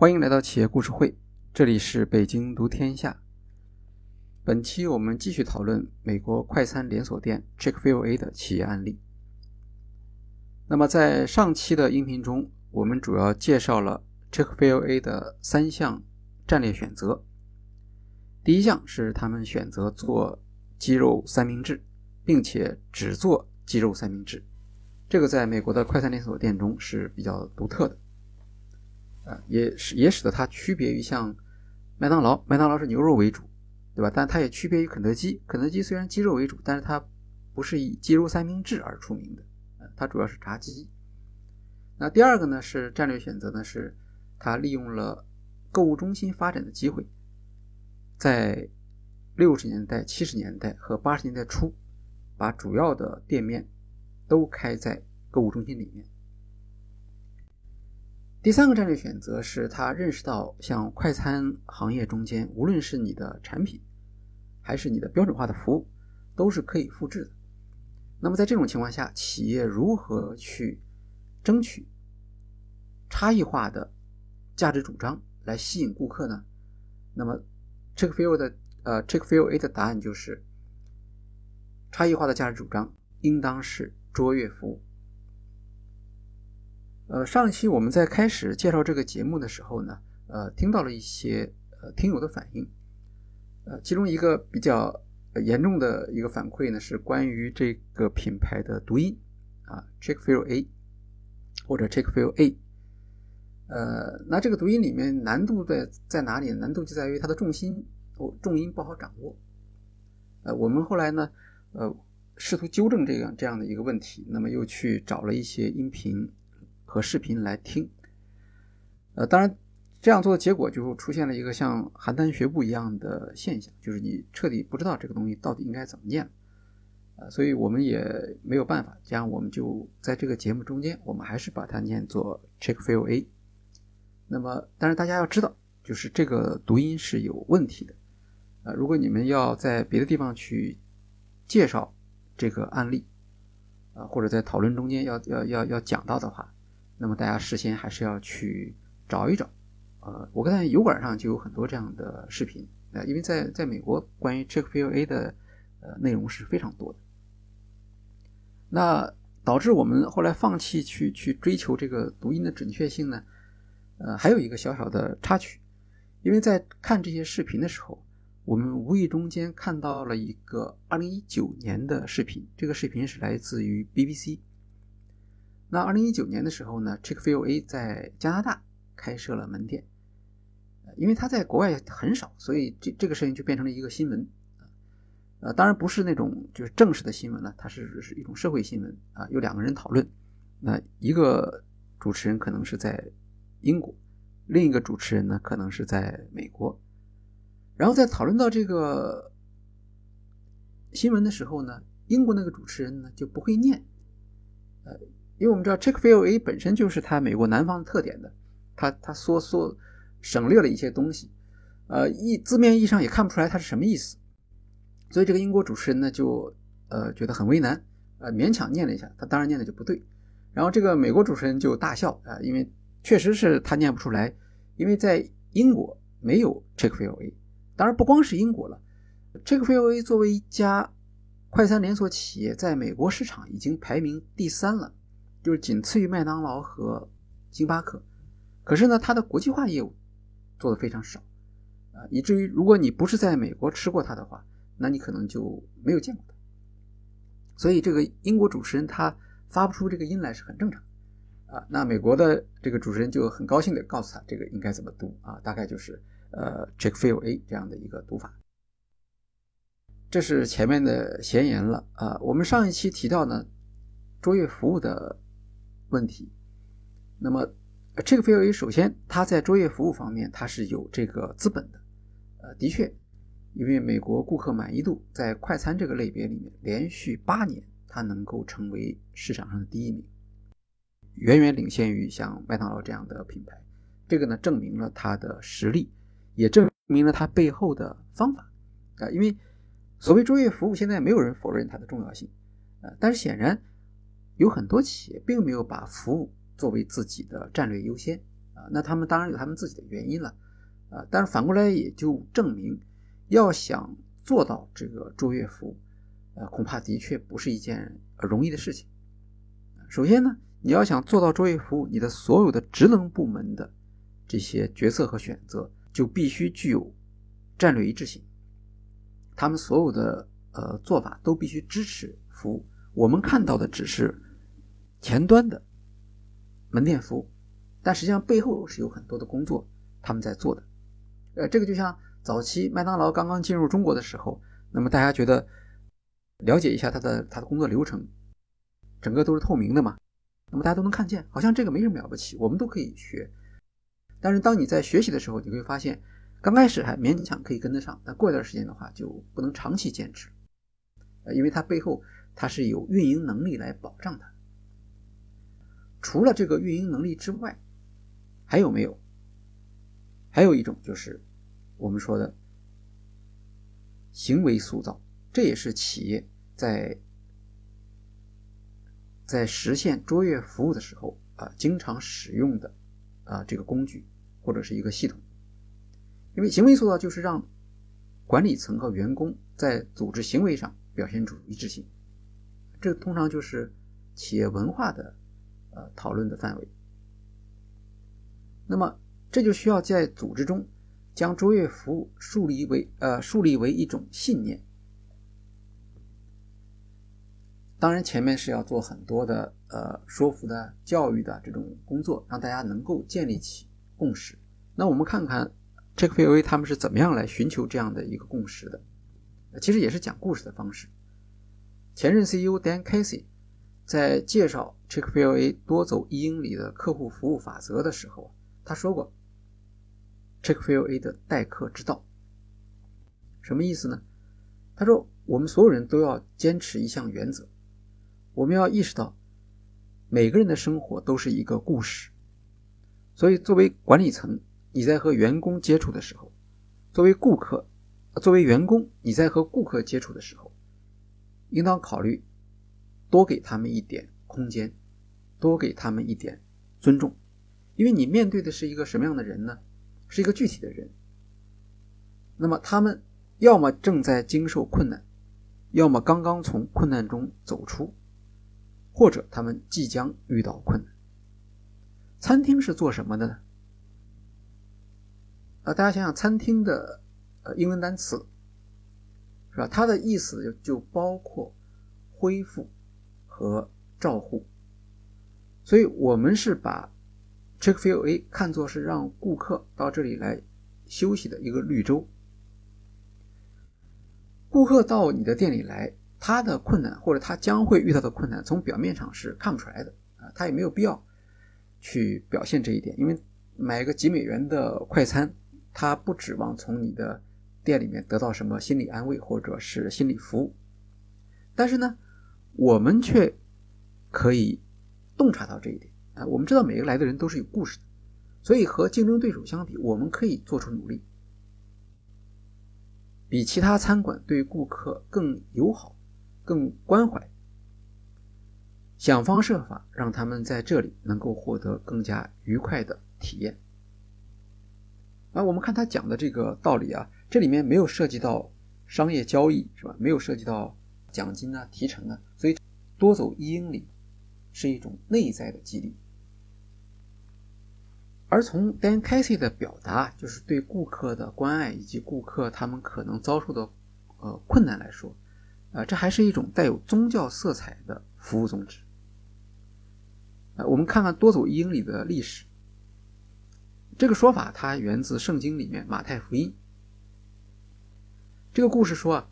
欢迎来到企业故事会，这里是北京读天下。本期我们继续讨论美国快餐连锁店 Chick-fil-A 的企业案例。那么在上期的音频中，我们主要介绍了 Chick-fil-A 的三项战略选择。第一项是他们选择做鸡肉三明治，并且只做鸡肉三明治，这个在美国的快餐连锁店中是比较独特的。也使也使得它区别于像麦当劳，麦当劳是牛肉为主，对吧？但它也区别于肯德基，肯德基虽然鸡肉为主，但是它不是以鸡肉三明治而出名的，它主要是炸鸡。那第二个呢是战略选择呢，是它利用了购物中心发展的机会，在六十年代、七十年代和八十年代初，把主要的店面都开在购物中心里面。第三个战略选择是他认识到，像快餐行业中间，无论是你的产品，还是你的标准化的服务，都是可以复制的。那么在这种情况下，企业如何去争取差异化的价值主张来吸引顾客呢？那么 Chick-fil 的呃 Chick-fil-A 的答案就是，差异化的价值主张应当是卓越服务。呃，上一期我们在开始介绍这个节目的时候呢，呃，听到了一些呃听友的反应，呃，其中一个比较严重的一个反馈呢，是关于这个品牌的读音啊，Chick-fil-A 或者 Chick-fil-A，呃，那这个读音里面难度在在哪里？难度就在于它的重心，重音不好掌握。呃，我们后来呢，呃，试图纠正这样这样的一个问题，那么又去找了一些音频。和视频来听，呃，当然这样做的结果就出现了一个像邯郸学步一样的现象，就是你彻底不知道这个东西到底应该怎么念，呃，所以我们也没有办法，这样我们就在这个节目中间，我们还是把它念作 Chick-fil-A。那么，但是大家要知道，就是这个读音是有问题的，呃，如果你们要在别的地方去介绍这个案例，啊，或者在讨论中间要要要要讲到的话。那么大家事先还是要去找一找，呃，我看油管上就有很多这样的视频，呃，因为在在美国关于 Chick-fil-A 的呃内容是非常多的，那导致我们后来放弃去去追求这个读音的准确性呢，呃，还有一个小小的插曲，因为在看这些视频的时候，我们无意中间看到了一个2019年的视频，这个视频是来自于 BBC。那二零一九年的时候呢，Chick-fil-A 在加拿大开设了门店，因为它在国外很少，所以这这个事情就变成了一个新闻，呃，当然不是那种就是正式的新闻了，它是是一种社会新闻啊，有两个人讨论，那一个主持人可能是在英国，另一个主持人呢可能是在美国，然后在讨论到这个新闻的时候呢，英国那个主持人呢就不会念，呃。因为我们知道 Chick-fil-A 本身就是它美国南方的特点的，它它缩缩省略了一些东西，呃，意字面意义上也看不出来它是什么意思，所以这个英国主持人呢就呃觉得很为难，呃勉强念了一下，他当然念的就不对，然后这个美国主持人就大笑啊，因为确实是他念不出来，因为在英国没有 Chick-fil-A，当然不光是英国了，Chick-fil-A 作为一家快餐连锁企业，在美国市场已经排名第三了。就是仅次于麦当劳和星巴克，可是呢，它的国际化业务做的非常少啊，以至于如果你不是在美国吃过它的话，那你可能就没有见过它。所以这个英国主持人他发不出这个音来是很正常啊。那美国的这个主持人就很高兴的告诉他这个应该怎么读啊，大概就是呃 Chick-fil-A 这样的一个读法。这是前面的前言了啊。我们上一期提到呢，卓越服务的。问题，那么这个费欧也首先它在卓越服务方面它是有这个资本的，呃，的确，因为美国顾客满意度在快餐这个类别里面连续八年它能够成为市场上的第一名，远远领先于像麦当劳这样的品牌，这个呢证明了它的实力，也证明了它背后的方法，啊，因为所谓卓越服务现在没有人否认它的重要性，呃，但是显然。有很多企业并没有把服务作为自己的战略优先啊，那他们当然有他们自己的原因了，啊，但是反过来也就证明，要想做到这个卓越服务，呃，恐怕的确不是一件容易的事情。首先呢，你要想做到卓越服务，你的所有的职能部门的这些决策和选择就必须具有战略一致性，他们所有的呃做法都必须支持服务。我们看到的只是前端的门店服务。但实际上背后是有很多的工作他们在做的，呃，这个就像早期麦当劳刚刚进入中国的时候，那么大家觉得了解一下它的它的工作流程，整个都是透明的嘛，那么大家都能看见，好像这个没什么了不起，我们都可以学。但是当你在学习的时候，你会发现，刚开始还勉强可以跟得上，但过一段时间的话就不能长期坚持，呃，因为它背后它是有运营能力来保障的。除了这个运营能力之外，还有没有？还有一种就是我们说的行为塑造，这也是企业在在实现卓越服务的时候啊，经常使用的啊这个工具或者是一个系统。因为行为塑造就是让管理层和员工在组织行为上表现出一致性，这通常就是企业文化的呃讨论的范围。那么，这就需要在组织中将卓越服务树立为呃树立为一种信念。当然，前面是要做很多的呃说服的教育的这种工作，让大家能够建立起共识。那我们看看 Check f i l a 他们是怎么样来寻求这样的一个共识的？其实也是讲故事的方式。前任 CEO Dan Casey 在介绍 Check f i l A 多走一英里的客户服务法则的时候。他说过，Chick-fil-A 的待客之道，什么意思呢？他说，我们所有人都要坚持一项原则，我们要意识到，每个人的生活都是一个故事。所以，作为管理层，你在和员工接触的时候，作为顾客，作为员工，你在和顾客接触的时候，应当考虑多给他们一点空间，多给他们一点尊重。因为你面对的是一个什么样的人呢？是一个具体的人。那么他们要么正在经受困难，要么刚刚从困难中走出，或者他们即将遇到困难。餐厅是做什么的呢？啊，大家想想，餐厅的呃英文单词是吧？它的意思就就包括恢复和照护。所以我们是把。Chick-fil-A 看作是让顾客到这里来休息的一个绿洲。顾客到你的店里来，他的困难或者他将会遇到的困难，从表面上是看不出来的啊，他也没有必要去表现这一点，因为买个几美元的快餐，他不指望从你的店里面得到什么心理安慰或者是心理服务。但是呢，我们却可以洞察到这一点。啊，我们知道每个来的人都是有故事的，所以和竞争对手相比，我们可以做出努力，比其他餐馆对顾客更友好、更关怀，想方设法让他们在这里能够获得更加愉快的体验。啊，我们看他讲的这个道理啊，这里面没有涉及到商业交易，是吧？没有涉及到奖金啊、提成啊，所以多走一英里是一种内在的激励。而从 Dan Casey 的表达，就是对顾客的关爱以及顾客他们可能遭受的呃困难来说，啊，这还是一种带有宗教色彩的服务宗旨。啊，我们看看多走一英里的历史。这个说法它源自圣经里面马太福音。这个故事说啊，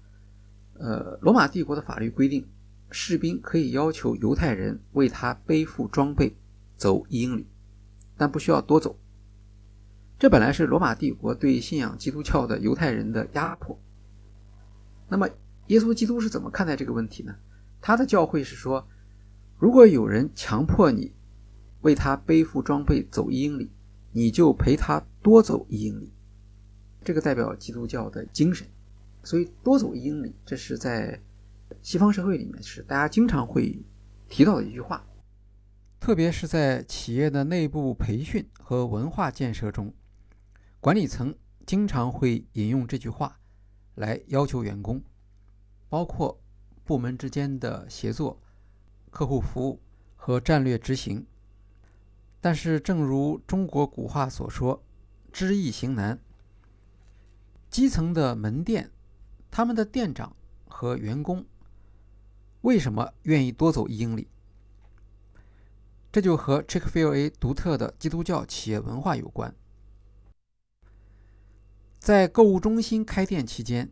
呃，罗马帝国的法律规定，士兵可以要求犹太人为他背负装备走一英里。但不需要多走。这本来是罗马帝国对信仰基督教的犹太人的压迫。那么，耶稣基督是怎么看待这个问题呢？他的教会是说，如果有人强迫你为他背负装备走一英里，你就陪他多走一英里。这个代表基督教的精神。所以，多走一英里，这是在西方社会里面是大家经常会提到的一句话。特别是在企业的内部培训和文化建设中，管理层经常会引用这句话来要求员工，包括部门之间的协作、客户服务和战略执行。但是，正如中国古话所说：“知易行难。”基层的门店，他们的店长和员工为什么愿意多走一英里？这就和 Chick-fil-A 独特的基督教企业文化有关。在购物中心开店期间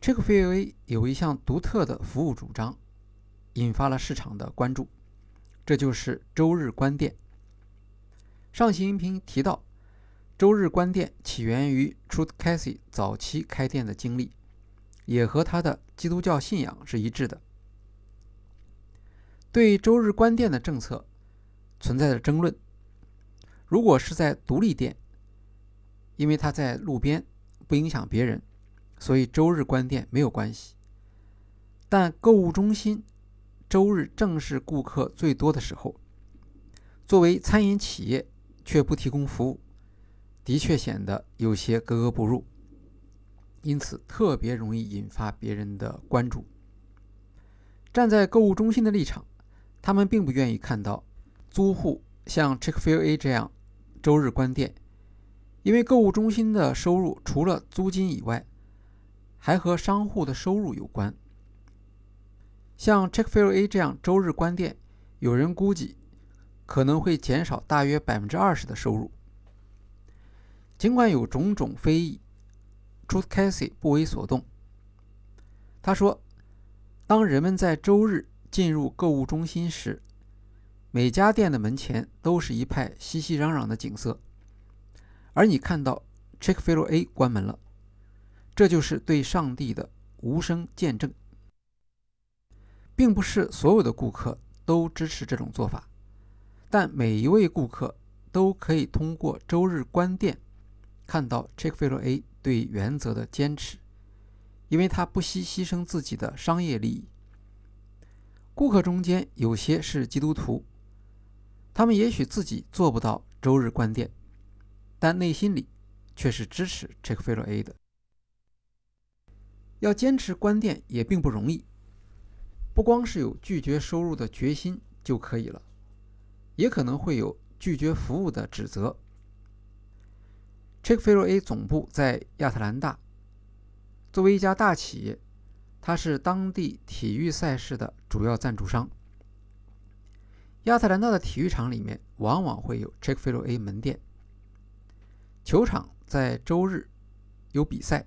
，Chick-fil-A 有一项独特的服务主张，引发了市场的关注，这就是周日关店。上期音频提到，周日关店起源于 Truth Casey 早期开店的经历，也和他的基督教信仰是一致的。对周日关店的政策存在着争论。如果是在独立店，因为他在路边，不影响别人，所以周日关店没有关系。但购物中心周日正是顾客最多的时候，作为餐饮企业。却不提供服务，的确显得有些格格不入，因此特别容易引发别人的关注。站在购物中心的立场，他们并不愿意看到租户像 Chick-fil-A 这样周日关店，因为购物中心的收入除了租金以外，还和商户的收入有关。像 Chick-fil-A 这样周日关店，有人估计。可能会减少大约百分之二十的收入。尽管有种种非议，Truth Casey 不为所动。他说：“当人们在周日进入购物中心时，每家店的门前都是一派熙熙攘攘的景色，而你看到 Chick-fil-A 关门了，这就是对上帝的无声见证。并不是所有的顾客都支持这种做法。”但每一位顾客都可以通过周日关店看到 Chick-fil-A 对原则的坚持，因为他不惜牺牲自己的商业利益。顾客中间有些是基督徒，他们也许自己做不到周日关店，但内心里却是支持 Chick-fil-A 的。要坚持关店也并不容易，不光是有拒绝收入的决心就可以了。也可能会有拒绝服务的指责。Chick-fil-A 总部在亚特兰大，作为一家大企业，它是当地体育赛事的主要赞助商。亚特兰大的体育场里面往往会有 Chick-fil-A 门店。球场在周日有比赛，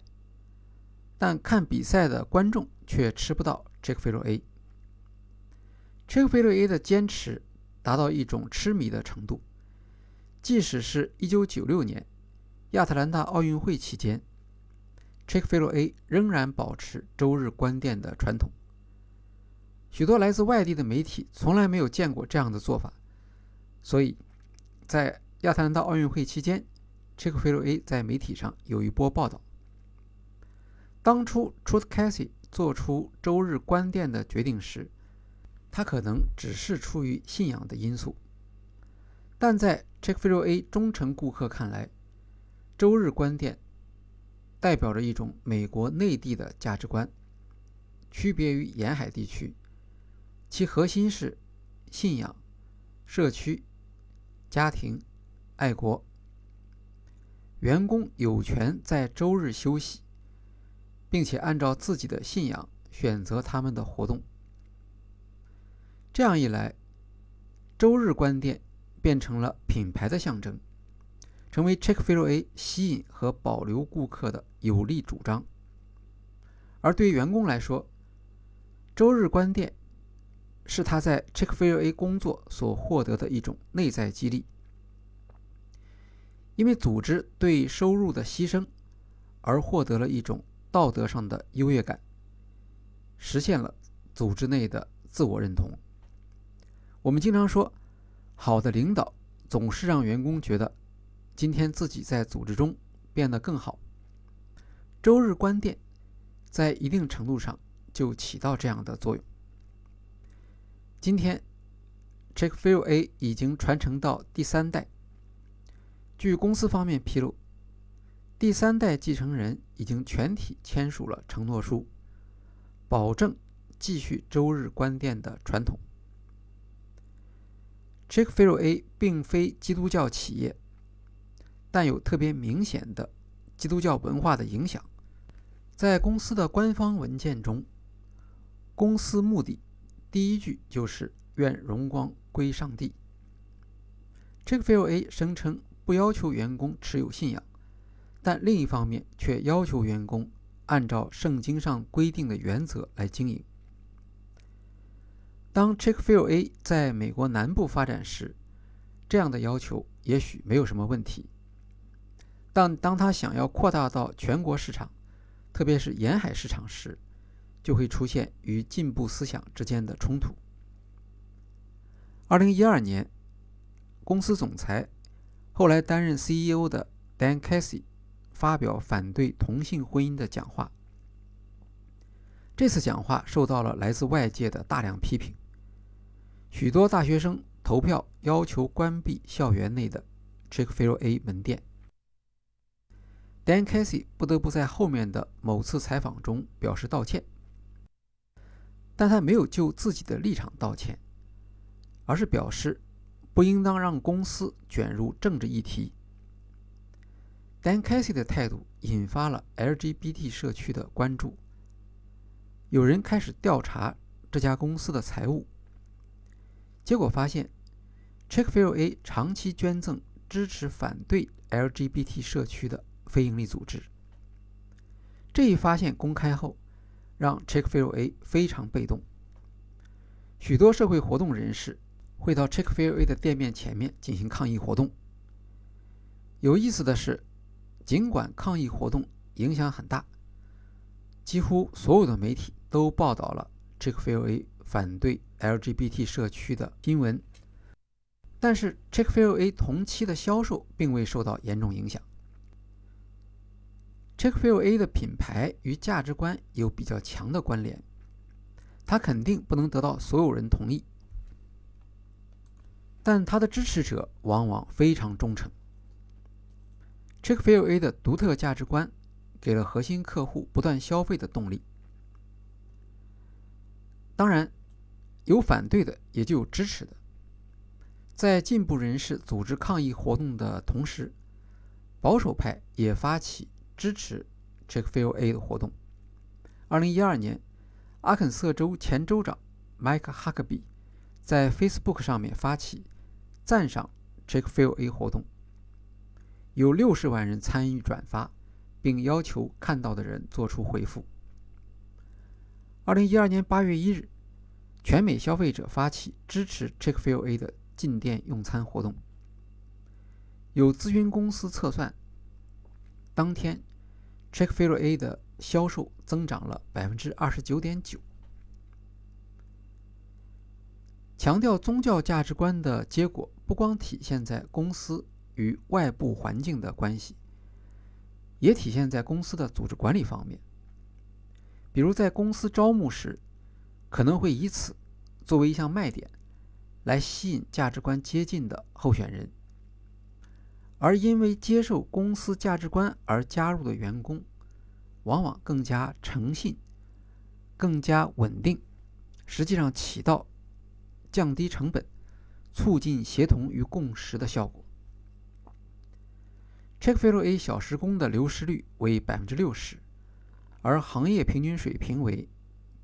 但看比赛的观众却吃不到 Chick-fil-A。Chick-fil-A 的坚持。达到一种痴迷的程度，即使是一九九六年亚特兰大奥运会期间，Chick-fil-A 仍然保持周日关店的传统。许多来自外地的媒体从来没有见过这样的做法，所以，在亚特兰大奥运会期间，Chick-fil-A 在媒体上有一波报道。当初 Truth Casey 做出周日关店的决定时，他可能只是出于信仰的因素，但在 Chick-fil-A 忠诚顾客看来，周日关店代表着一种美国内地的价值观，区别于沿海地区，其核心是信仰、社区、家庭、爱国。员工有权在周日休息，并且按照自己的信仰选择他们的活动。这样一来，周日关店变成了品牌的象征，成为 Chick-fil-A 吸引和保留顾客的有力主张。而对于员工来说，周日关店是他在 Chick-fil-A 工作所获得的一种内在激励，因为组织对收入的牺牲而获得了一种道德上的优越感，实现了组织内的自我认同。我们经常说，好的领导总是让员工觉得今天自己在组织中变得更好。周日关店，在一定程度上就起到这样的作用。今天 Chick-fil-A 已经传承到第三代。据公司方面披露，第三代继承人已经全体签署了承诺书，保证继续周日关店的传统。Chick-fil-A 并非基督教企业，但有特别明显的基督教文化的影响。在公司的官方文件中，公司目的第一句就是“愿荣光归上帝”。Chick-fil-A 声称不要求员工持有信仰，但另一方面却要求员工按照圣经上规定的原则来经营。当 Chick-fil-A 在美国南部发展时，这样的要求也许没有什么问题，但当他想要扩大到全国市场，特别是沿海市场时，就会出现与进步思想之间的冲突。二零一二年，公司总裁、后来担任 CEO 的 Dan Casey 发表反对同性婚姻的讲话。这次讲话受到了来自外界的大量批评，许多大学生投票要求关闭校园内的 Chick-fil-A 门店。Dan Casey 不得不在后面的某次采访中表示道歉，但他没有就自己的立场道歉，而是表示不应当让公司卷入政治议题。Dan Casey 的态度引发了 LGBT 社区的关注，有人开始调查这家公司的财务，结果发现 Chick-fil-A 长期捐赠支持反对 LGBT 社区的。非营利组织这一发现公开后，让 Chick-fil-A 非常被动。许多社会活动人士会到 Chick-fil-A 的店面前面进行抗议活动。有意思的是，尽管抗议活动影响很大，几乎所有的媒体都报道了 Chick-fil-A 反对 LGBT 社区的新闻，但是 Chick-fil-A 同期的销售并未受到严重影响。Chick-fil-A 的品牌与价值观有比较强的关联，它肯定不能得到所有人同意，但它的支持者往往非常忠诚。Chick-fil-A 的独特价值观给了核心客户不断消费的动力。当然，有反对的，也就有支持的。在进步人士组织抗议活动的同时，保守派也发起。支持 Chick-fil-A 的活动。二零一二年，阿肯色州前州长 Mike Huckabee 在 Facebook 上面发起赞赏 Chick-fil-A 活动，有六十万人参与转发，并要求看到的人做出回复。二零一二年八月一日，全美消费者发起支持 Chick-fil-A 的进店用餐活动，有咨询公司测算。当天 Check f i l A 的销售增长了百分之二十九点九。强调宗教价值观的结果，不光体现在公司与外部环境的关系，也体现在公司的组织管理方面。比如，在公司招募时，可能会以此作为一项卖点，来吸引价值观接近的候选人。而因为接受公司价值观而加入的员工，往往更加诚信、更加稳定，实际上起到降低成本、促进协同与共识的效果。Chick-fil-A 小时工的流失率为百分之六十，而行业平均水平为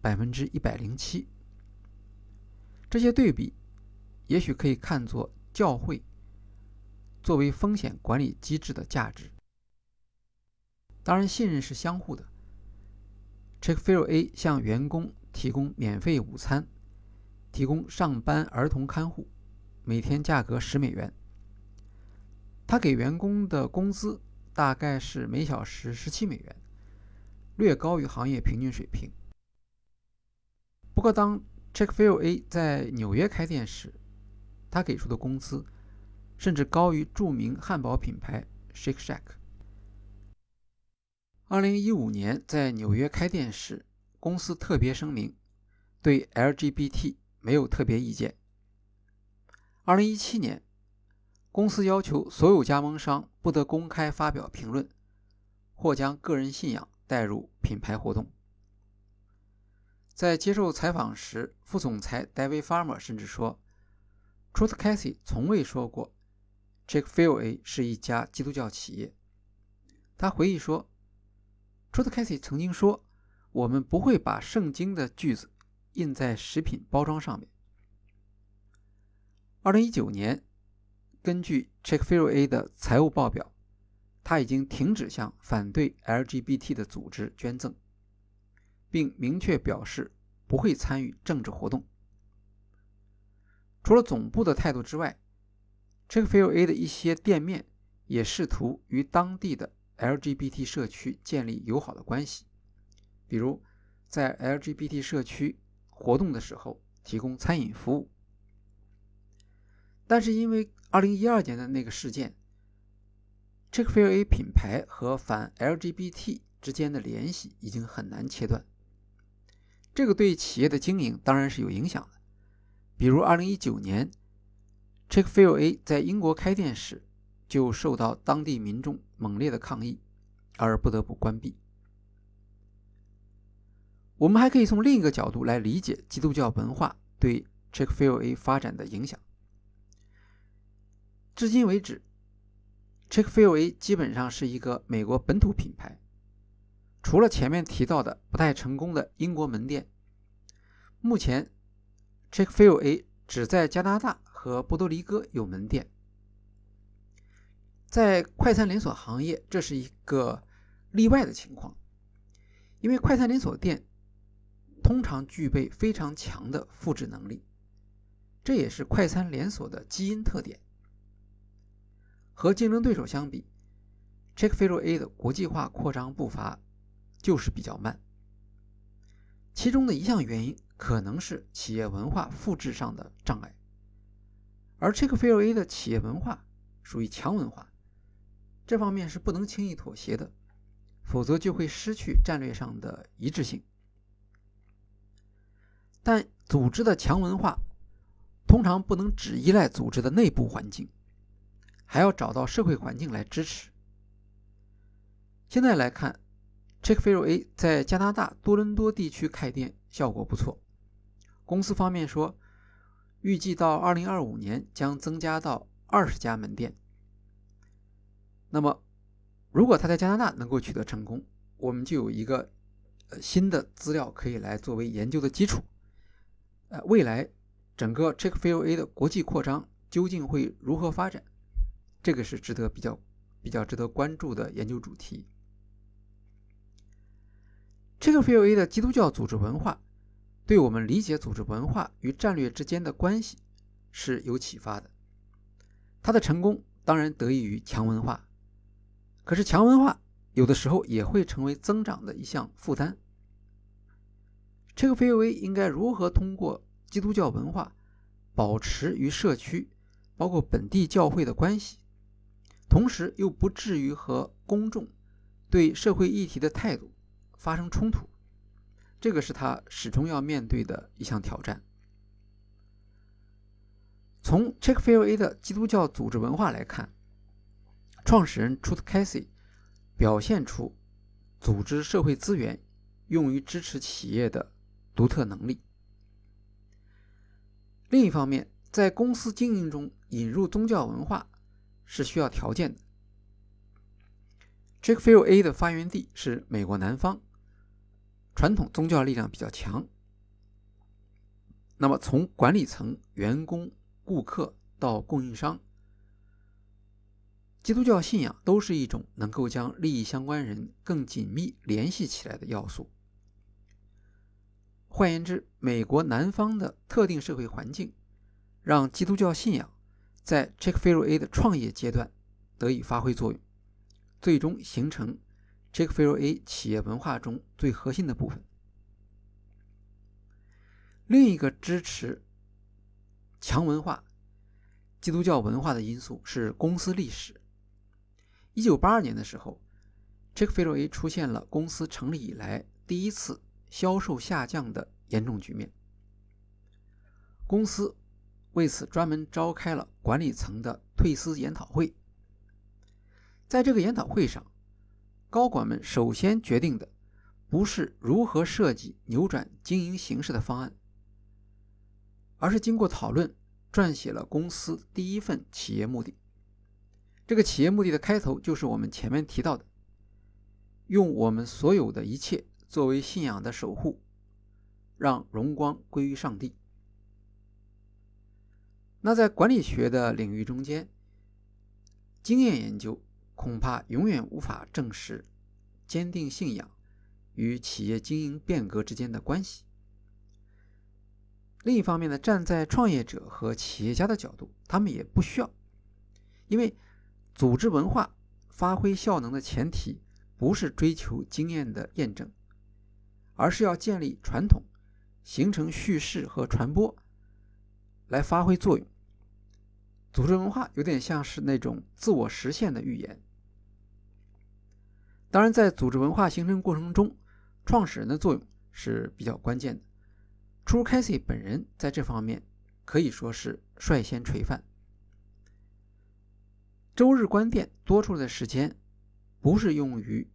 百分之一百零七。这些对比，也许可以看作教会。作为风险管理机制的价值，当然信任是相互的。Chick-fil-A 向员工提供免费午餐，提供上班儿童看护，每天价格十美元。他给员工的工资大概是每小时十七美元，略高于行业平均水平。不过，当 Chick-fil-A 在纽约开店时，他给出的工资。甚至高于著名汉堡品牌 Shake Shack。二零一五年在纽约开店时，公司特别声明对 LGBT 没有特别意见。二零一七年，公司要求所有加盟商不得公开发表评论，或将个人信仰带入品牌活动。在接受采访时，副总裁 David Farmer 甚至说，Truth Casey 从未说过 Chick-fil-A 是一家基督教企业。他回忆说，Truth Casey 曾经说：“我们不会把圣经的句子印在食品包装上面。”二零一九年，根据 Chick-fil-A 的财务报表，他已经停止向反对 LGBT 的组织捐赠。并明确表示不会参与政治活动。除了总部的态度之外，Chick-fil-A 的一些店面也试图与当地的 LGBT 社区建立友好的关系，比如在 LGBT 社区活动的时候提供餐饮服务。但是因为2012年的那个事件，Chick-fil-A 品牌和反 LGBT 之间的联系已经很难切断。这个对企业的经营当然是有影响的。比如，2019年，Chick-fil-A 在英国开店时就受到当地民众猛烈的抗议，而不得不关闭。我们还可以从另一个角度来理解基督教文化对 Chick-fil-A 发展的影响。至今为止，Chick-fil-A 基本上是一个美国本土品牌。除了前面提到的不太成功的英国门店，目前 Chick-fil-A 只在加拿大和波多黎各有门店。在快餐连锁行业，这是一个例外的情况，因为快餐连锁店通常具备非常强的复制能力，这也是快餐连锁的基因特点。和竞争对手相比，Chick-fil-A 的国际化扩张步伐。就是比较慢，其中的一项原因可能是企业文化复制上的障碍，而 Chick-fil-A 的企业文化属于强文化，这方面是不能轻易妥协的，否则就会失去战略上的一致性。但组织的强文化通常不能只依赖组织的内部环境，还要找到社会环境来支持。现在来看。Chick-fil-A 在加拿大多伦多地区开店效果不错。公司方面说，预计到2025年将增加到20家门店。那么，如果他在加拿大能够取得成功，我们就有一个呃新的资料可以来作为研究的基础。呃，未来整个 Chick-fil-A 的国际扩张究竟会如何发展？这个是值得比较比较值得关注的研究主题。这个 f i l a 的基督教组织文化，对我们理解组织文化与战略之间的关系是有启发的。它的成功当然得益于强文化，可是强文化有的时候也会成为增长的一项负担。这个 f i l a 应该如何通过基督教文化保持与社区，包括本地教会的关系，同时又不至于和公众对社会议题的态度？发生冲突，这个是他始终要面对的一项挑战。从 Chick-fil-A 的基督教组织文化来看，创始人 Truth Casey 表现出组织社会资源用于支持企业的独特能力。另一方面，在公司经营中引入宗教文化是需要条件的。Chick-fil-A 的发源地是美国南方。传统宗教力量比较强，那么从管理层、员工、顾客到供应商，基督教信仰都是一种能够将利益相关人更紧密联系起来的要素。换言之，美国南方的特定社会环境，让基督教信仰在 Chick-fil-A 的创业阶段得以发挥作用，最终形成。Chick-fil-A 企业文化中最核心的部分。另一个支持强文化、基督教文化的因素是公司历史。一九八二年的时候，Chick-fil-A 出现了公司成立以来第一次销售下降的严重局面。公司为此专门召开了管理层的退思研讨会。在这个研讨会上，高管们首先决定的不是如何设计扭转经营形势的方案，而是经过讨论撰写了公司第一份企业目的。这个企业目的的开头就是我们前面提到的：用我们所有的一切作为信仰的守护，让荣光归于上帝。那在管理学的领域中间，经验研究恐怕永远无法证实坚定信仰与企业经营变革之间的关系。另一方面呢，站在创业者和企业家的角度，他们也不需要，因为组织文化发挥效能的前提不是追求经验的验证，而是要建立传统，形成叙事和传播，来发挥作用。组织文化有点像是那种自我实现的预言。当然，在组织文化形成过程中，创始人的作用是比较关键的。初 Casey 本人在这方面可以说是率先垂范。周日关店多出来的时间，不是用于，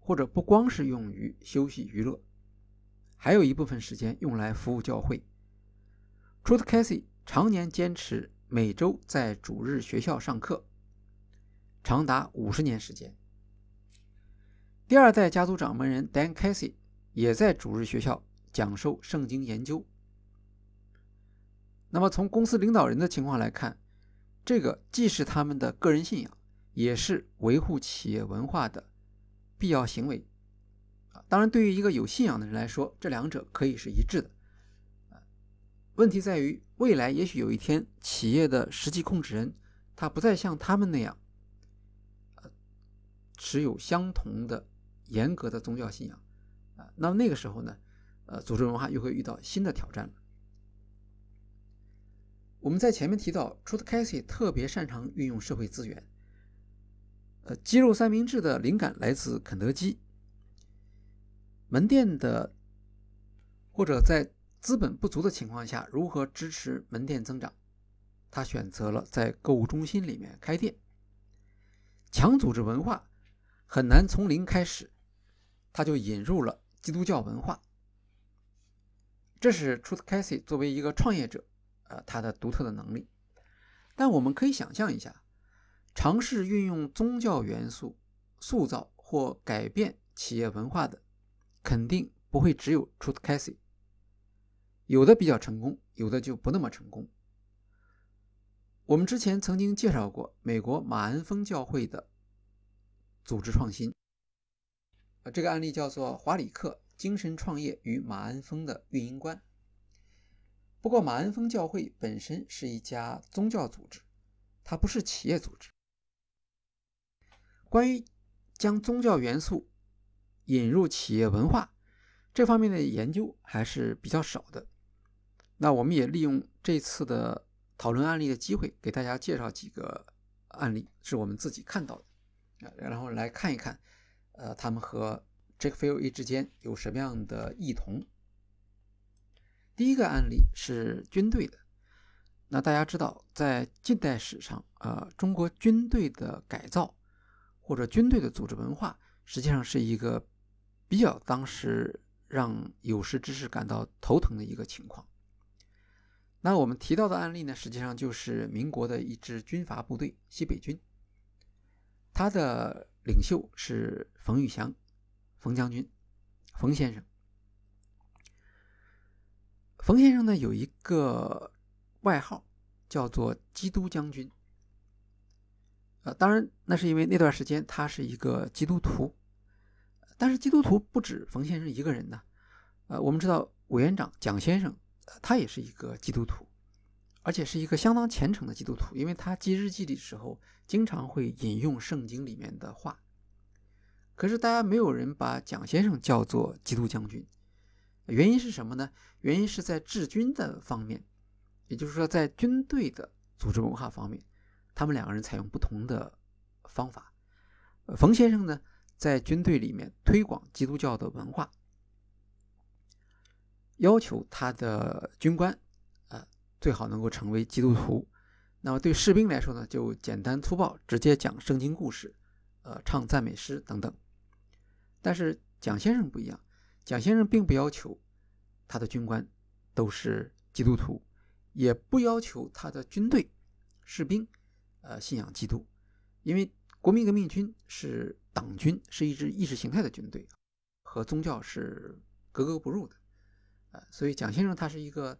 或者不光是用于休息娱乐，还有一部分时间用来服务教会。初 Casey 常年坚持。每周在主日学校上课，长达五十年时间。第二代家族掌门人 Dan Casey 也在主日学校讲授圣经研究。那么从公司领导人的情况来看，这个既是他们的个人信仰，也是维护企业文化的必要行为。啊，当然，对于一个有信仰的人来说，这两者可以是一致的。问题在于，未来也许有一天，企业的实际控制人他不再像他们那样，持有相同的严格的宗教信仰，啊，那么那个时候呢，呃，组织文化又会遇到新的挑战了。我们在前面提到，Truth Casey 特别擅长运用社会资源，呃，鸡肉三明治的灵感来自肯德基，门店的或者在。资本不足的情况下，如何支持门店增长？他选择了在购物中心里面开店。强组织文化很难从零开始，他就引入了基督教文化。这是 Truth Casey 作为一个创业者，呃，他的独特的能力。但我们可以想象一下，尝试运用宗教元素塑造或改变企业文化的，肯定不会只有 Truth Casey。有的比较成功，有的就不那么成功。我们之前曾经介绍过美国马恩峰教会的组织创新，这个案例叫做华里克精神创业与马恩峰的运营观。不过，马恩峰教会本身是一家宗教组织，它不是企业组织。关于将宗教元素引入企业文化这方面的研究还是比较少的。那我们也利用这次的讨论案例的机会，给大家介绍几个案例，是我们自己看到的，啊，然后来看一看，呃，他们和 Jack f i l e 之间有什么样的异同。第一个案例是军队的，那大家知道，在近代史上，呃，中国军队的改造或者军队的组织文化，实际上是一个比较当时让有识之士感到头疼的一个情况。那我们提到的案例呢，实际上就是民国的一支军阀部队——西北军。他的领袖是冯玉祥，冯将军，冯先生。冯先生呢有一个外号，叫做“基督将军”。呃，当然，那是因为那段时间他是一个基督徒。但是基督徒不止冯先生一个人呢。呃，我们知道委员长蒋先生。他也是一个基督徒，而且是一个相当虔诚的基督徒，因为他记日记的时候经常会引用圣经里面的话。可是大家没有人把蒋先生叫做基督将军，原因是什么呢？原因是在治军的方面，也就是说在军队的组织文化方面，他们两个人采用不同的方法。冯先生呢，在军队里面推广基督教的文化。要求他的军官，啊，最好能够成为基督徒。那么对士兵来说呢，就简单粗暴，直接讲圣经故事，呃，唱赞美诗等等。但是蒋先生不一样，蒋先生并不要求他的军官都是基督徒，也不要求他的军队士兵呃信仰基督，因为国民革命军是党军，是一支意识形态的军队，和宗教是格格不入的，呃，所以蒋先生他是一个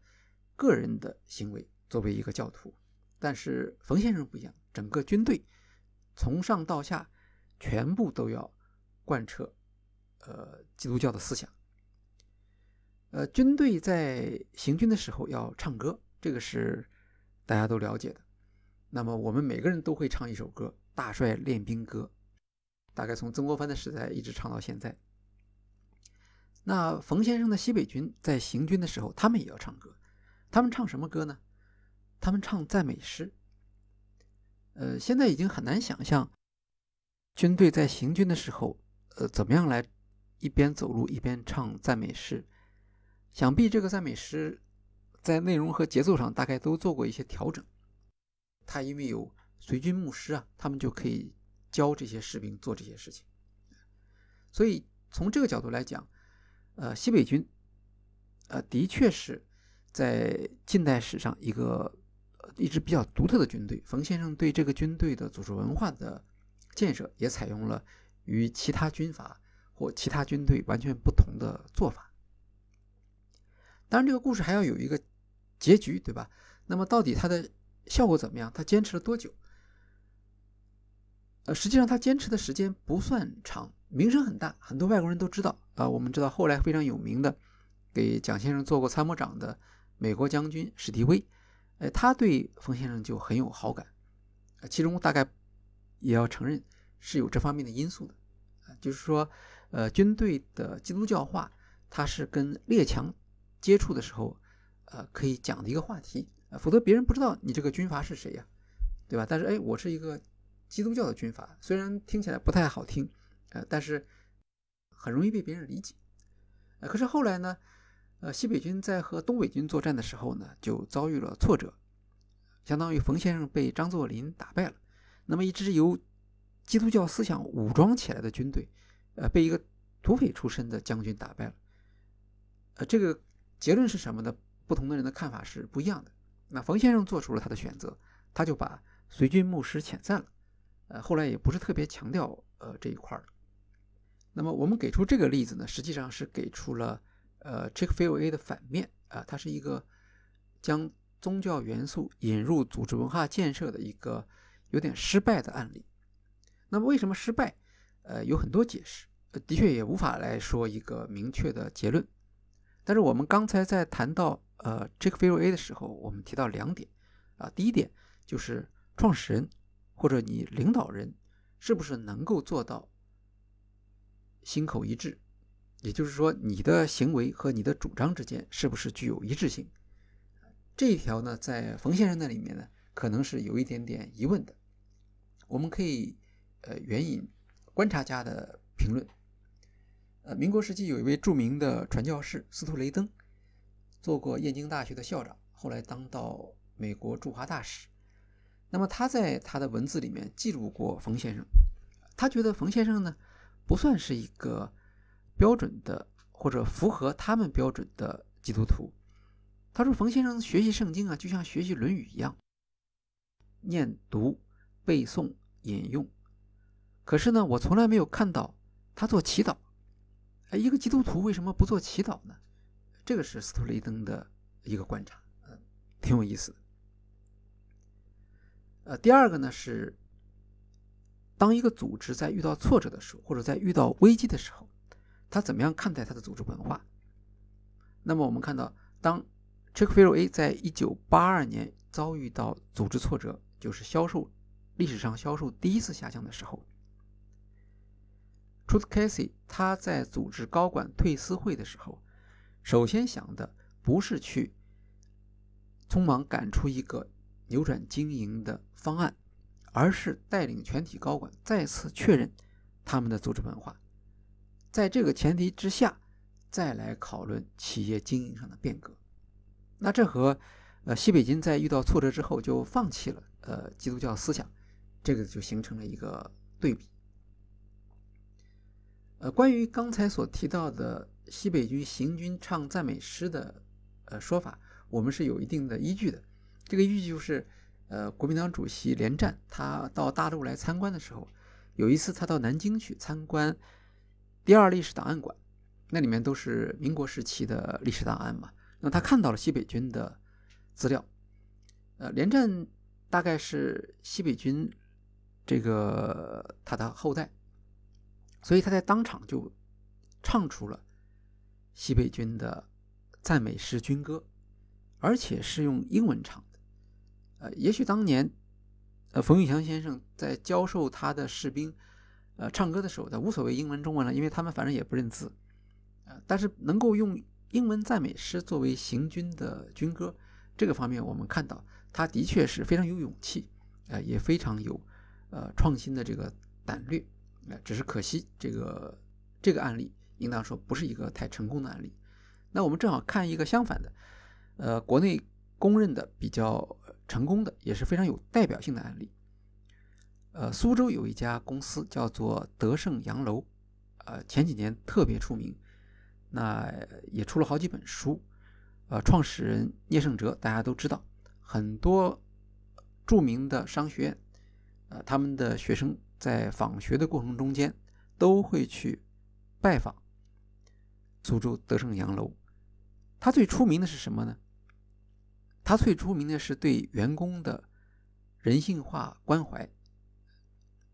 个人的行为，作为一个教徒。但是冯先生不一样，整个军队从上到下全部都要贯彻呃基督教的思想。呃，军队在行军的时候要唱歌，这个是大家都了解的。那么我们每个人都会唱一首歌《大帅练兵歌》，大概从曾国藩的时代一直唱到现在。那冯先生的西北军在行军的时候，他们也要唱歌，他们唱什么歌呢？他们唱赞美诗，呃，现在已经很难想象军队在行军的时候，呃，怎么样来一边走路一边唱赞美诗。想必这个赞美诗在内容和节奏上大概都做过一些调整。他因为有随军牧师啊，他们就可以教这些士兵做这些事情。所以从这个角度来讲，呃，西北军，呃，的确是在近代史上一个。一支比较独特的军队，冯先生对这个军队的组织文化的建设也采用了与其他军阀或其他军队完全不同的做法。当然，这个故事还要有一个结局，对吧？那么，到底它的效果怎么样？它坚持了多久？实际上他坚持的时间不算长，名声很大，很多外国人都知道。啊，我们知道后来非常有名的，给蒋先生做过参谋长的美国将军史迪威。呃，他对冯先生就很有好感，其中大概也要承认是有这方面的因素的，啊，就是说，呃，军队的基督教化，它是跟列强接触的时候，呃，可以讲的一个话题，否则别人不知道你这个军阀是谁呀，对吧？但是，哎，我是一个基督教的军阀，虽然听起来不太好听，呃，但是很容易被别人理解，呃，可是后来呢？呃，西北军在和东北军作战的时候呢，就遭遇了挫折，相当于冯先生被张作霖打败了。那么一支由基督教思想武装起来的军队，呃，被一个土匪出身的将军打败了。呃，这个结论是什么呢？不同的人的看法是不一样的。那冯先生做出了他的选择，他就把随军牧师遣散了。呃，后来也不是特别强调呃这一块儿。那么我们给出这个例子呢，实际上是给出了。呃，Chick-fil-A 的反面啊，它是一个将宗教元素引入组织文化建设的一个有点失败的案例。那么为什么失败？呃，有很多解释，的确也无法来说一个明确的结论。但是我们刚才在谈到呃 Chick-fil-A 的时候，我们提到两点啊，第一点就是创始人或者你领导人是不是能够做到心口一致。也就是说，你的行为和你的主张之间是不是具有一致性？这一条呢，在冯先生那里面呢，可能是有一点点疑问的。我们可以呃援引观察家的评论。呃，民国时期有一位著名的传教士司徒雷登，做过燕京大学的校长，后来当到美国驻华大使。那么他在他的文字里面记录过冯先生，他觉得冯先生呢，不算是一个。标准的或者符合他们标准的基督徒，他说：“冯先生学习圣经啊，就像学习《论语》一样，念读、背诵、引用。可是呢，我从来没有看到他做祈祷。哎，一个基督徒为什么不做祈祷呢？这个是斯图雷登的一个观察，嗯，挺有意思的。呃，第二个呢是，当一个组织在遇到挫折的时候，或者在遇到危机的时候。”他怎么样看待他的组织文化？那么我们看到，当 Chick-fil-A 在一九八二年遭遇到组织挫折，就是销售历史上销售第一次下降的时候，Truth Casey 他在组织高管退私会的时候，首先想的不是去匆忙赶出一个扭转经营的方案，而是带领全体高管再次确认他们的组织文化。在这个前提之下，再来讨论企业经营上的变革，那这和呃，西北军在遇到挫折之后就放弃了呃基督教思想，这个就形成了一个对比。呃，关于刚才所提到的西北军行军唱赞美诗的呃说法，我们是有一定的依据的。这个依据就是，呃，国民党主席连战他到大陆来参观的时候，有一次他到南京去参观第二历史档案馆，那里面都是民国时期的历史档案嘛。那他看到了西北军的资料，呃，连战大概是西北军这个他的后代。所以他在当场就唱出了西北军的赞美诗军歌，而且是用英文唱。呃，也许当年，呃，冯玉祥先生在教授他的士兵，呃，唱歌的时候，他无所谓英文、中文了，因为他们反正也不认字。呃，但是能够用英文赞美诗作为行军的军歌，这个方面我们看到他的确是非常有勇气，呃，也非常有呃创新的这个胆略。只是可惜，这个这个案例应当说不是一个太成功的案例。那我们正好看一个相反的，呃，国内公认的比较成功的，也是非常有代表性的案例。呃，苏州有一家公司叫做德胜洋楼，呃，前几年特别出名，那也出了好几本书。呃，创始人聂胜哲大家都知道，很多著名的商学院，呃，他们的学生。在访学的过程中间，都会去拜访苏州德胜洋楼。他最出名的是什么呢？他最出名的是对员工的人性化关怀，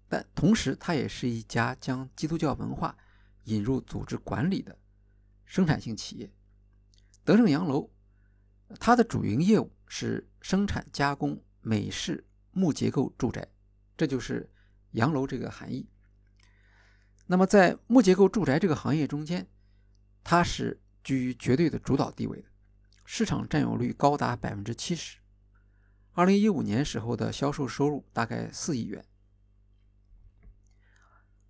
但同时，他也是一家将基督教文化引入组织管理的生产性企业。德胜洋楼，它的主营业务是生产加工美式木结构住宅，这就是。洋楼这个含义，那么在木结构住宅这个行业中间，它是居于绝对的主导地位的，市场占有率高达百分之七十。二零一五年时候的销售收入大概四亿元。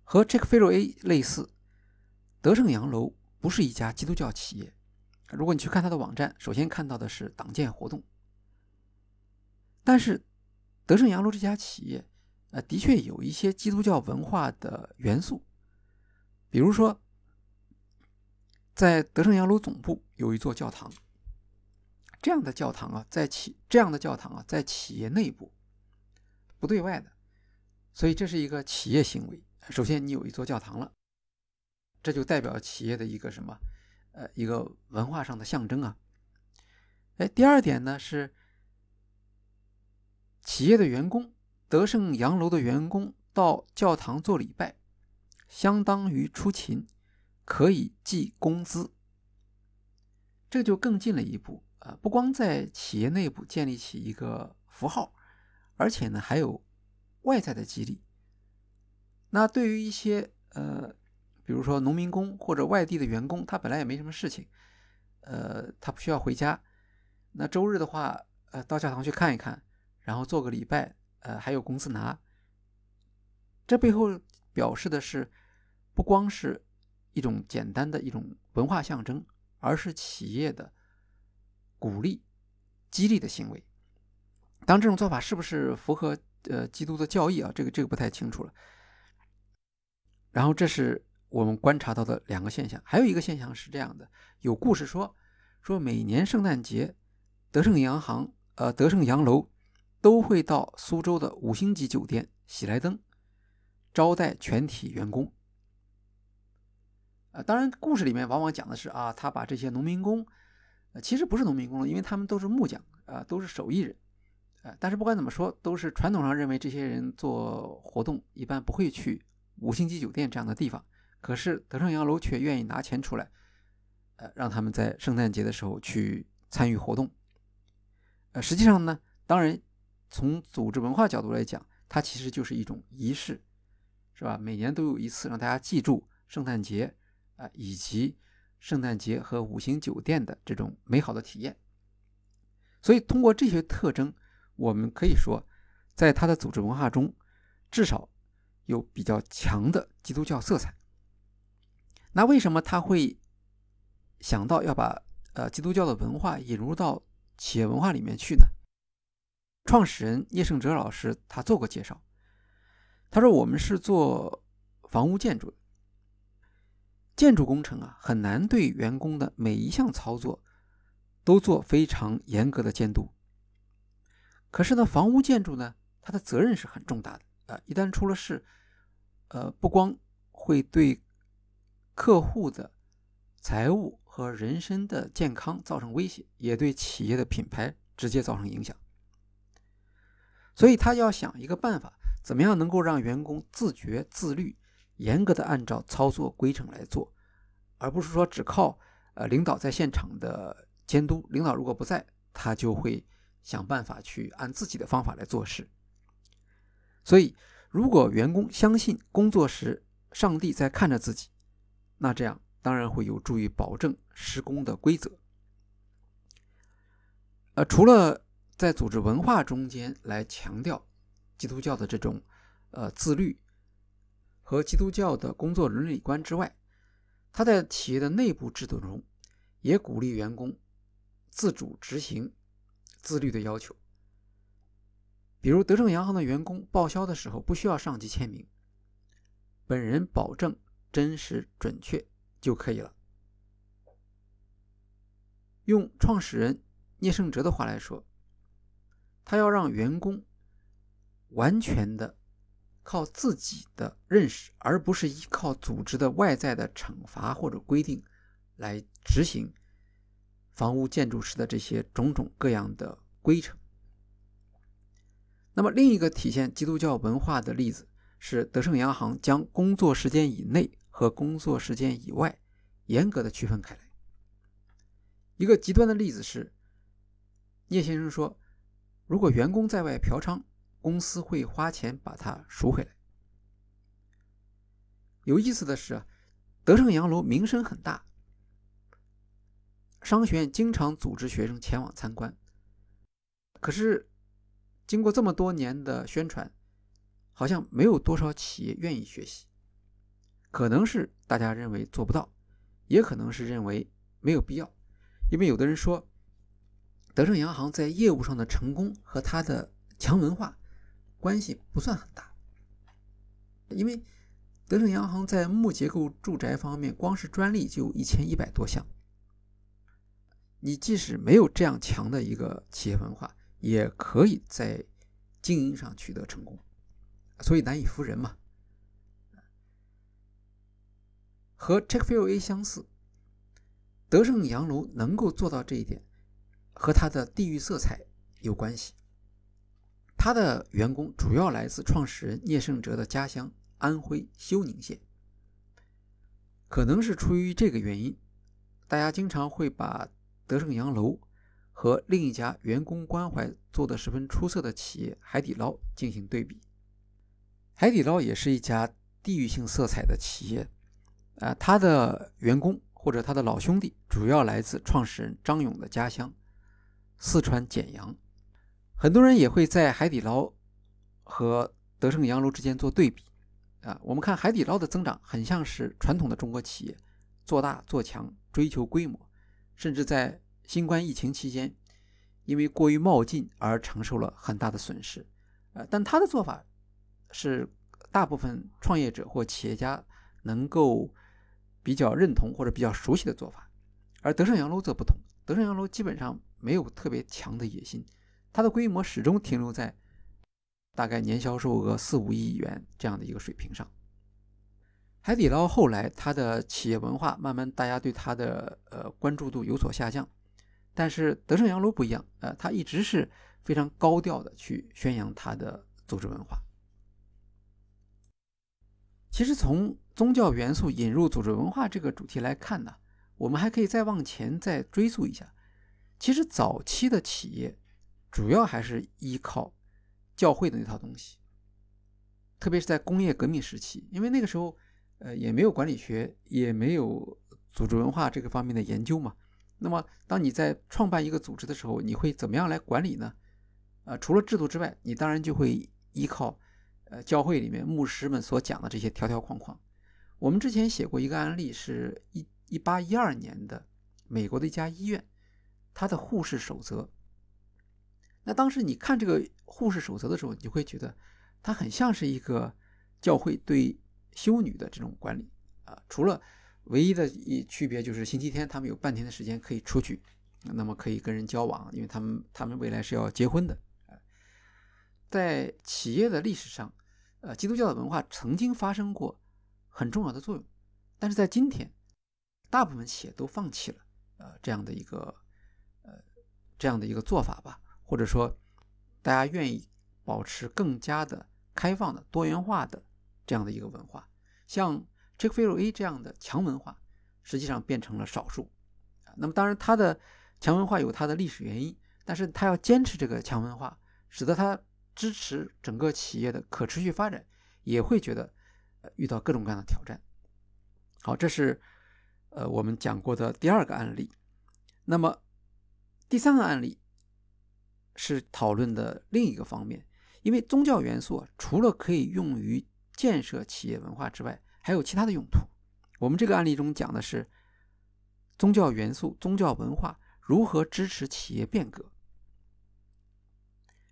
和 c h e c k f i l A 类似，德胜洋楼不是一家基督教企业。如果你去看它的网站，首先看到的是党建活动，但是德胜洋楼这家企业。呃，的确有一些基督教文化的元素，比如说，在德胜洋楼总部有一座教堂。这样的教堂啊，在企这样的教堂啊，在企业内部不对外的，所以这是一个企业行为。首先，你有一座教堂了，这就代表企业的一个什么？呃，一个文化上的象征啊。哎，第二点呢是企业的员工。德胜洋楼的员工到教堂做礼拜，相当于出勤，可以计工资。这就更进了一步啊！不光在企业内部建立起一个符号，而且呢还有外在的激励。那对于一些呃，比如说农民工或者外地的员工，他本来也没什么事情，呃，他不需要回家，那周日的话，呃，到教堂去看一看，然后做个礼拜。呃，还有工资拿，这背后表示的是，不光是一种简单的一种文化象征，而是企业的鼓励、激励的行为。当这种做法是不是符合呃基督的教义啊？这个这个不太清楚了。然后这是我们观察到的两个现象，还有一个现象是这样的：有故事说，说每年圣诞节，德胜洋行呃德胜洋楼。都会到苏州的五星级酒店喜来登招待全体员工。呃，当然，故事里面往往讲的是啊，他把这些农民工，其实不是农民工了因为他们都是木匠啊，都是手艺人，呃，但是不管怎么说，都是传统上认为这些人做活动一般不会去五星级酒店这样的地方。可是德胜洋楼却愿意拿钱出来，呃，让他们在圣诞节的时候去参与活动。呃，实际上呢，当然。从组织文化角度来讲，它其实就是一种仪式，是吧？每年都有一次让大家记住圣诞节啊，以及圣诞节和五星酒店的这种美好的体验。所以，通过这些特征，我们可以说，在它的组织文化中，至少有比较强的基督教色彩。那为什么他会想到要把呃基督教的文化引入到企业文化里面去呢？创始人叶圣哲老师他做过介绍，他说：“我们是做房屋建筑的，建筑工程啊，很难对员工的每一项操作都做非常严格的监督。可是呢，房屋建筑呢，它的责任是很重大的啊，一旦出了事，呃，不光会对客户的财务和人身的健康造成威胁，也对企业的品牌直接造成影响。”所以他要想一个办法，怎么样能够让员工自觉自律，严格的按照操作规程来做，而不是说只靠呃领导在现场的监督。领导如果不在，他就会想办法去按自己的方法来做事。所以，如果员工相信工作时上帝在看着自己，那这样当然会有助于保证施工的规则。呃，除了。在组织文化中间来强调基督教的这种呃自律和基督教的工作伦理观之外，他在企业的内部制度中也鼓励员工自主执行自律的要求。比如德胜洋行的员工报销的时候不需要上级签名，本人保证真实准确就可以了。用创始人聂胜哲的话来说。他要让员工完全的靠自己的认识，而不是依靠组织的外在的惩罚或者规定来执行房屋建筑师的这些种种各样的规程。那么，另一个体现基督教文化的例子是德胜洋行将工作时间以内和工作时间以外严格的区分开来。一个极端的例子是，聂先生说。如果员工在外嫖娼，公司会花钱把它赎回来。有意思的是，德胜洋楼名声很大，商学院经常组织学生前往参观。可是，经过这么多年的宣传，好像没有多少企业愿意学习。可能是大家认为做不到，也可能是认为没有必要，因为有的人说。德胜洋行在业务上的成功和它的强文化关系不算很大，因为德胜洋行在木结构住宅方面，光是专利就一千一百多项。你即使没有这样强的一个企业文化，也可以在经营上取得成功，所以难以服人嘛。和 Checkfield A 相似，德胜洋楼能够做到这一点。和它的地域色彩有关系。他的员工主要来自创始人聂胜哲的家乡安徽休宁县。可能是出于这个原因，大家经常会把德胜洋楼和另一家员工关怀做得十分出色的企业海底捞进行对比。海底捞也是一家地域性色彩的企业，啊，他的员工或者他的老兄弟主要来自创始人张勇的家乡。四川简阳，很多人也会在海底捞和德胜洋楼之间做对比啊。我们看海底捞的增长很像是传统的中国企业做大做强，追求规模，甚至在新冠疫情期间，因为过于冒进而承受了很大的损失。呃，但他的做法是大部分创业者或企业家能够比较认同或者比较熟悉的做法，而德胜洋楼则不同，德胜洋楼基本上。没有特别强的野心，它的规模始终停留在大概年销售额四五亿元这样的一个水平上。海底捞后来它的企业文化慢慢大家对它的呃关注度有所下降，但是德胜洋楼不一样，呃，它一直是非常高调的去宣扬它的组织文化。其实从宗教元素引入组织文化这个主题来看呢，我们还可以再往前再追溯一下。其实早期的企业主要还是依靠教会的那套东西，特别是在工业革命时期，因为那个时候，呃，也没有管理学，也没有组织文化这个方面的研究嘛。那么，当你在创办一个组织的时候，你会怎么样来管理呢？呃，除了制度之外，你当然就会依靠呃教会里面牧师们所讲的这些条条框框。我们之前写过一个案例，是一一八一二年的美国的一家医院。他的护士守则那当时你看这个护士守则的时候，你就会觉得它很像是一个教会对修女的这种管理啊，除了唯一的一区别就是星期天他们有半天的时间可以出去，那么可以跟人交往，因为他们他们未来是要结婚的。在企业的历史上，呃，基督教的文化曾经发生过很重要的作用，但是在今天，大部分企业都放弃了呃这样的一个呃这样的一个做法吧，或者说大家愿意保持更加的开放的多元化的这样的一个文化，像 Chick-fil-A 这样的强文化，实际上变成了少数。那么当然，它的强文化有它的历史原因，但是它要坚持这个强文化，使得它。支持整个企业的可持续发展，也会觉得遇到各种各样的挑战。好，这是呃我们讲过的第二个案例。那么第三个案例是讨论的另一个方面，因为宗教元素除了可以用于建设企业文化之外，还有其他的用途。我们这个案例中讲的是宗教元素、宗教文化如何支持企业变革。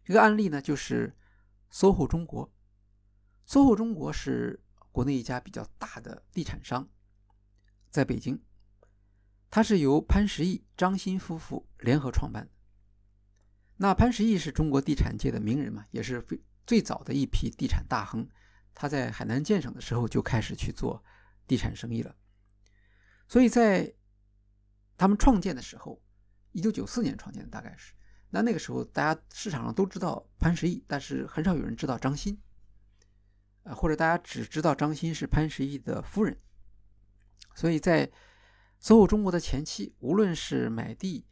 这个案例呢，就是 SOHO 中国。SOHO 中国是国内一家比较大的地产商，在北京，它是由潘石屹、张欣夫妇联合创办。那潘石屹是中国地产界的名人嘛，也是最最早的一批地产大亨。他在海南建省的时候就开始去做地产生意了。所以在他们创建的时候，一九九四年创建的，大概是。那那个时候，大家市场上都知道潘石屹，但是很少有人知道张欣，啊，或者大家只知道张欣是潘石屹的夫人。所以在 SOHO 中国的前期，无论是买地、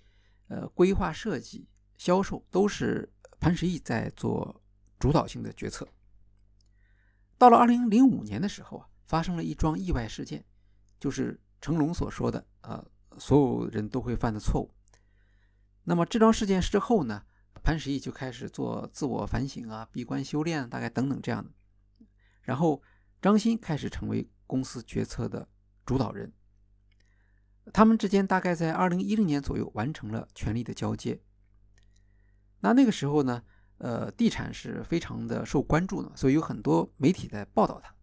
呃规划设计、销售，都是潘石屹在做主导性的决策。到了2005年的时候啊，发生了一桩意外事件，就是成龙所说的，呃，所有人都会犯的错误。那么这桩事件之后呢，潘石屹就开始做自我反省啊，闭关修炼，大概等等这样的。然后张欣开始成为公司决策的主导人。他们之间大概在二零一零年左右完成了权力的交接。那那个时候呢，呃，地产是非常的受关注的，所以有很多媒体在报道它。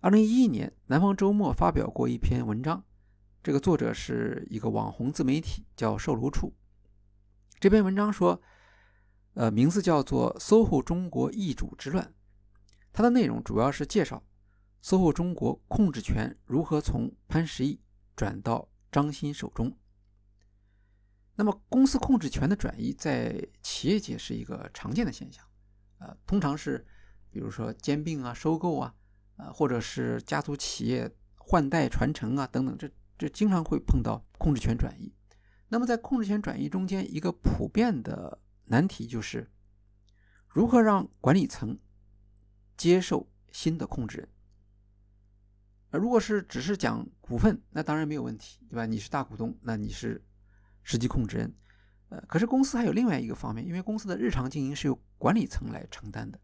二零一一年，南方周末发表过一篇文章。这个作者是一个网红自媒体，叫售楼处。这篇文章说，呃，名字叫做《SOHO 中国易主之乱》。它的内容主要是介绍 SOHO 中国控制权如何从潘石屹转到张欣手中。那么，公司控制权的转移在企业界是一个常见的现象，呃，通常是比如说兼并啊、收购啊，呃，或者是家族企业换代传承啊等等这。这经常会碰到控制权转移。那么在控制权转移中间，一个普遍的难题就是如何让管理层接受新的控制人。如果是只是讲股份，那当然没有问题，对吧？你是大股东，那你是实际控制人。呃，可是公司还有另外一个方面，因为公司的日常经营是由管理层来承担的，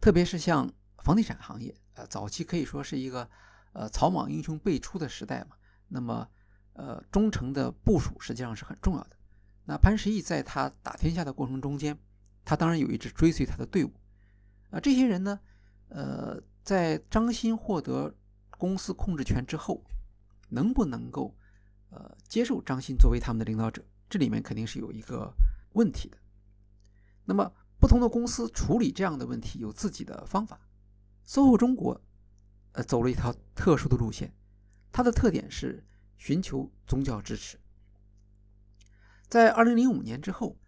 特别是像房地产行业，呃，早期可以说是一个。呃，草莽英雄辈出的时代嘛，那么，呃，忠诚的部署实际上是很重要的。那潘石屹在他打天下的过程中间，他当然有一支追随他的队伍。啊，这些人呢，呃，在张欣获得公司控制权之后，能不能够，呃，接受张欣作为他们的领导者？这里面肯定是有一个问题的。那么，不同的公司处理这样的问题有自己的方法。SOHO 中国。呃，走了一条特殊的路线，它的特点是寻求宗教支持。在二零零五年之后，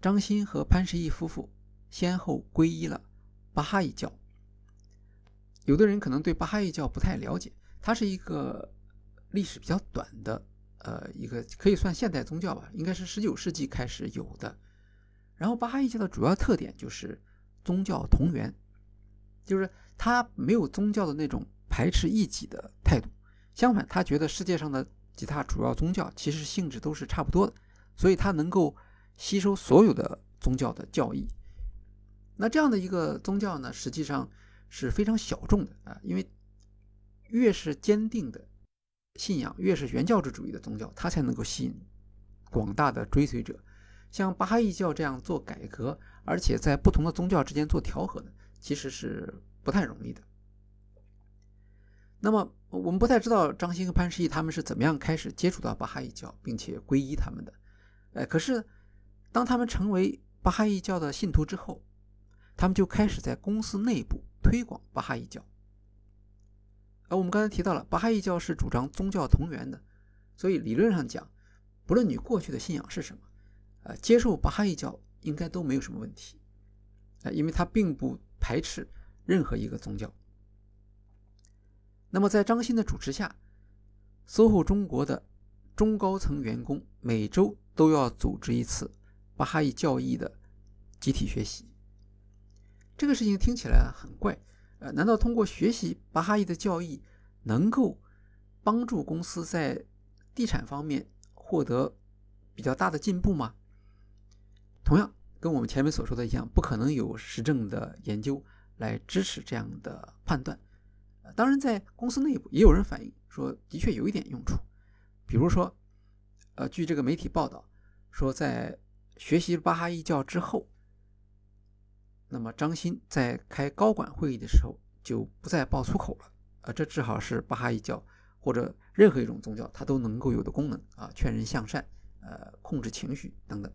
张欣和潘石屹夫妇先后皈依了巴哈伊教。有的人可能对巴哈伊教不太了解，它是一个历史比较短的，呃，一个可以算现代宗教吧，应该是十九世纪开始有的。然后巴哈伊教的主要特点就是宗教同源，就是。他没有宗教的那种排斥异己的态度，相反，他觉得世界上的其他主要宗教其实性质都是差不多的，所以他能够吸收所有的宗教的教义。那这样的一个宗教呢，实际上是非常小众的啊，因为越是坚定的信仰，越是原教旨主义的宗教，它才能够吸引广大的追随者。像巴哈伊教这样做改革，而且在不同的宗教之间做调和呢，其实是不太容易的。那么我们不太知道张欣和潘石屹他们是怎么样开始接触到巴哈伊教，并且皈依他们的。哎，可是当他们成为巴哈伊教的信徒之后，他们就开始在公司内部推广巴哈伊教。而我们刚才提到了，巴哈伊教是主张宗教同源的，所以理论上讲，不论你过去的信仰是什么。呃，接受巴哈伊教应该都没有什么问题，啊，因为他并不排斥任何一个宗教。那么在张欣的主持下，SOHO 中国的中高层员工每周都要组织一次巴哈伊教义的集体学习。这个事情听起来很怪，呃，难道通过学习巴哈伊的教义能够帮助公司在地产方面获得比较大的进步吗？同样，跟我们前面所说的一样，不可能有实证的研究来支持这样的判断。当然，在公司内部也有人反映说，的确有一点用处。比如说，呃，据这个媒体报道说，在学习巴哈伊教之后，那么张欣在开高管会议的时候就不再爆粗口了。啊，这正好是巴哈伊教或者任何一种宗教它都能够有的功能啊，劝人向善，呃，控制情绪等等。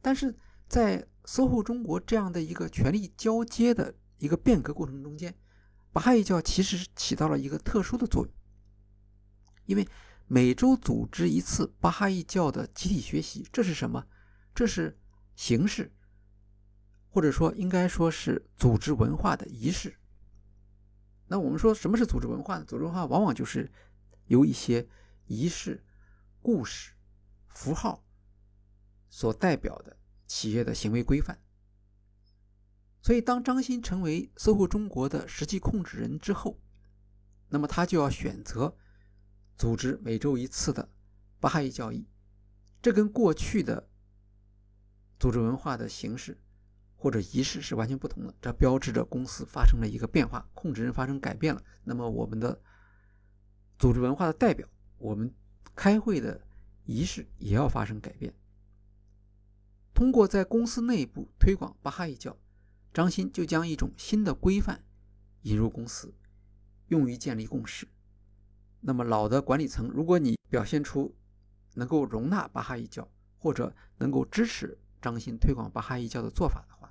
但是在 SOHO 中国这样的一个权力交接的一个变革过程中间，巴哈伊教其实起到了一个特殊的作用，因为每周组织一次巴哈伊教的集体学习，这是什么？这是形式，或者说应该说是组织文化的仪式。那我们说什么是组织文化呢？组织文化往往就是由一些仪式、故事、符号。所代表的企业的行为规范，所以当张欣成为 SOHO 中国的实际控制人之后，那么他就要选择组织每周一次的巴哈伊教义，这跟过去的组织文化的形式或者仪式是完全不同的，这标志着公司发生了一个变化，控制人发生改变了。那么我们的组织文化的代表，我们开会的仪式也要发生改变。通过在公司内部推广巴哈伊教，张欣就将一种新的规范引入公司，用于建立共识。那么老的管理层，如果你表现出能够容纳巴哈伊教，或者能够支持张欣推广巴哈伊教的做法的话，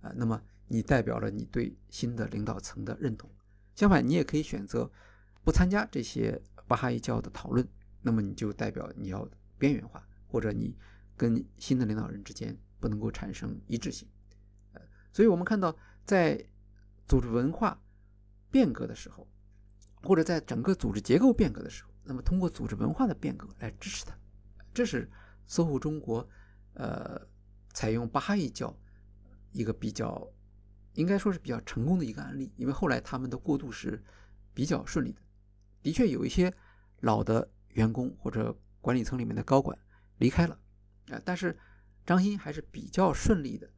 啊，那么你代表了你对新的领导层的认同。相反，你也可以选择不参加这些巴哈伊教的讨论，那么你就代表你要边缘化，或者你。跟新的领导人之间不能够产生一致性，呃，所以我们看到，在组织文化变革的时候，或者在整个组织结构变革的时候，那么通过组织文化的变革来支持它，这是搜狐中国，呃，采用巴哈伊教一个比较应该说是比较成功的一个案例，因为后来他们的过渡是比较顺利的，的确有一些老的员工或者管理层里面的高管离开了。啊，但是张欣还是比较顺利的，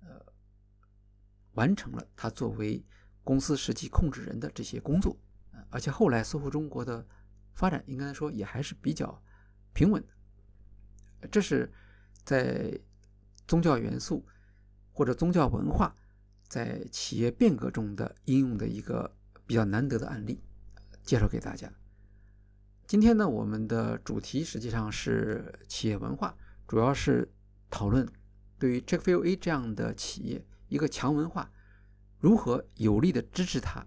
呃，完成了他作为公司实际控制人的这些工作，而且后来 SOHO 中国的发展应该说也还是比较平稳的，这是在宗教元素或者宗教文化在企业变革中的应用的一个比较难得的案例，介绍给大家。今天呢，我们的主题实际上是企业文化。主要是讨论对于 j a c k f i e l A 这样的企业一个强文化如何有力的支持它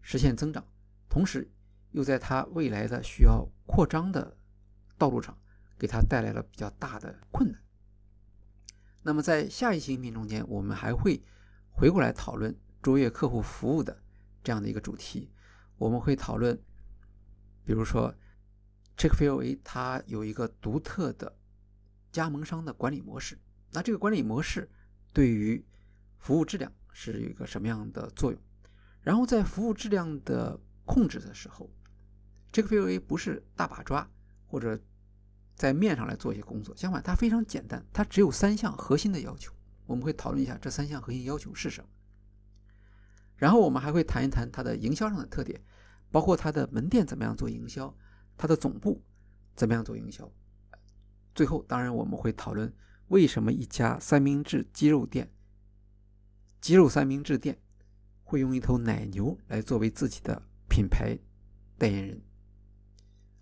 实现增长，同时又在它未来的需要扩张的道路上给它带来了比较大的困难。那么在下一期音频中间，我们还会回过来讨论卓越客户服务的这样的一个主题。我们会讨论，比如说 j a c k f i e l A 它有一个独特的。加盟商的管理模式，那这个管理模式对于服务质量是有一个什么样的作用？然后在服务质量的控制的时候，这个 VOA 不是大把抓或者在面上来做一些工作。相反它非常简单它只有三项核心的要求我们会讨论一下这三项核心要求是什么。然后我们还会谈一谈它的营销上的特点包括它的门店怎么样做营销它的总部怎么样做营销。最后当然我们会讨论为什么一家三明治鸡肉店鸡肉三明治店会用一头奶牛来作为自己的品牌代言人。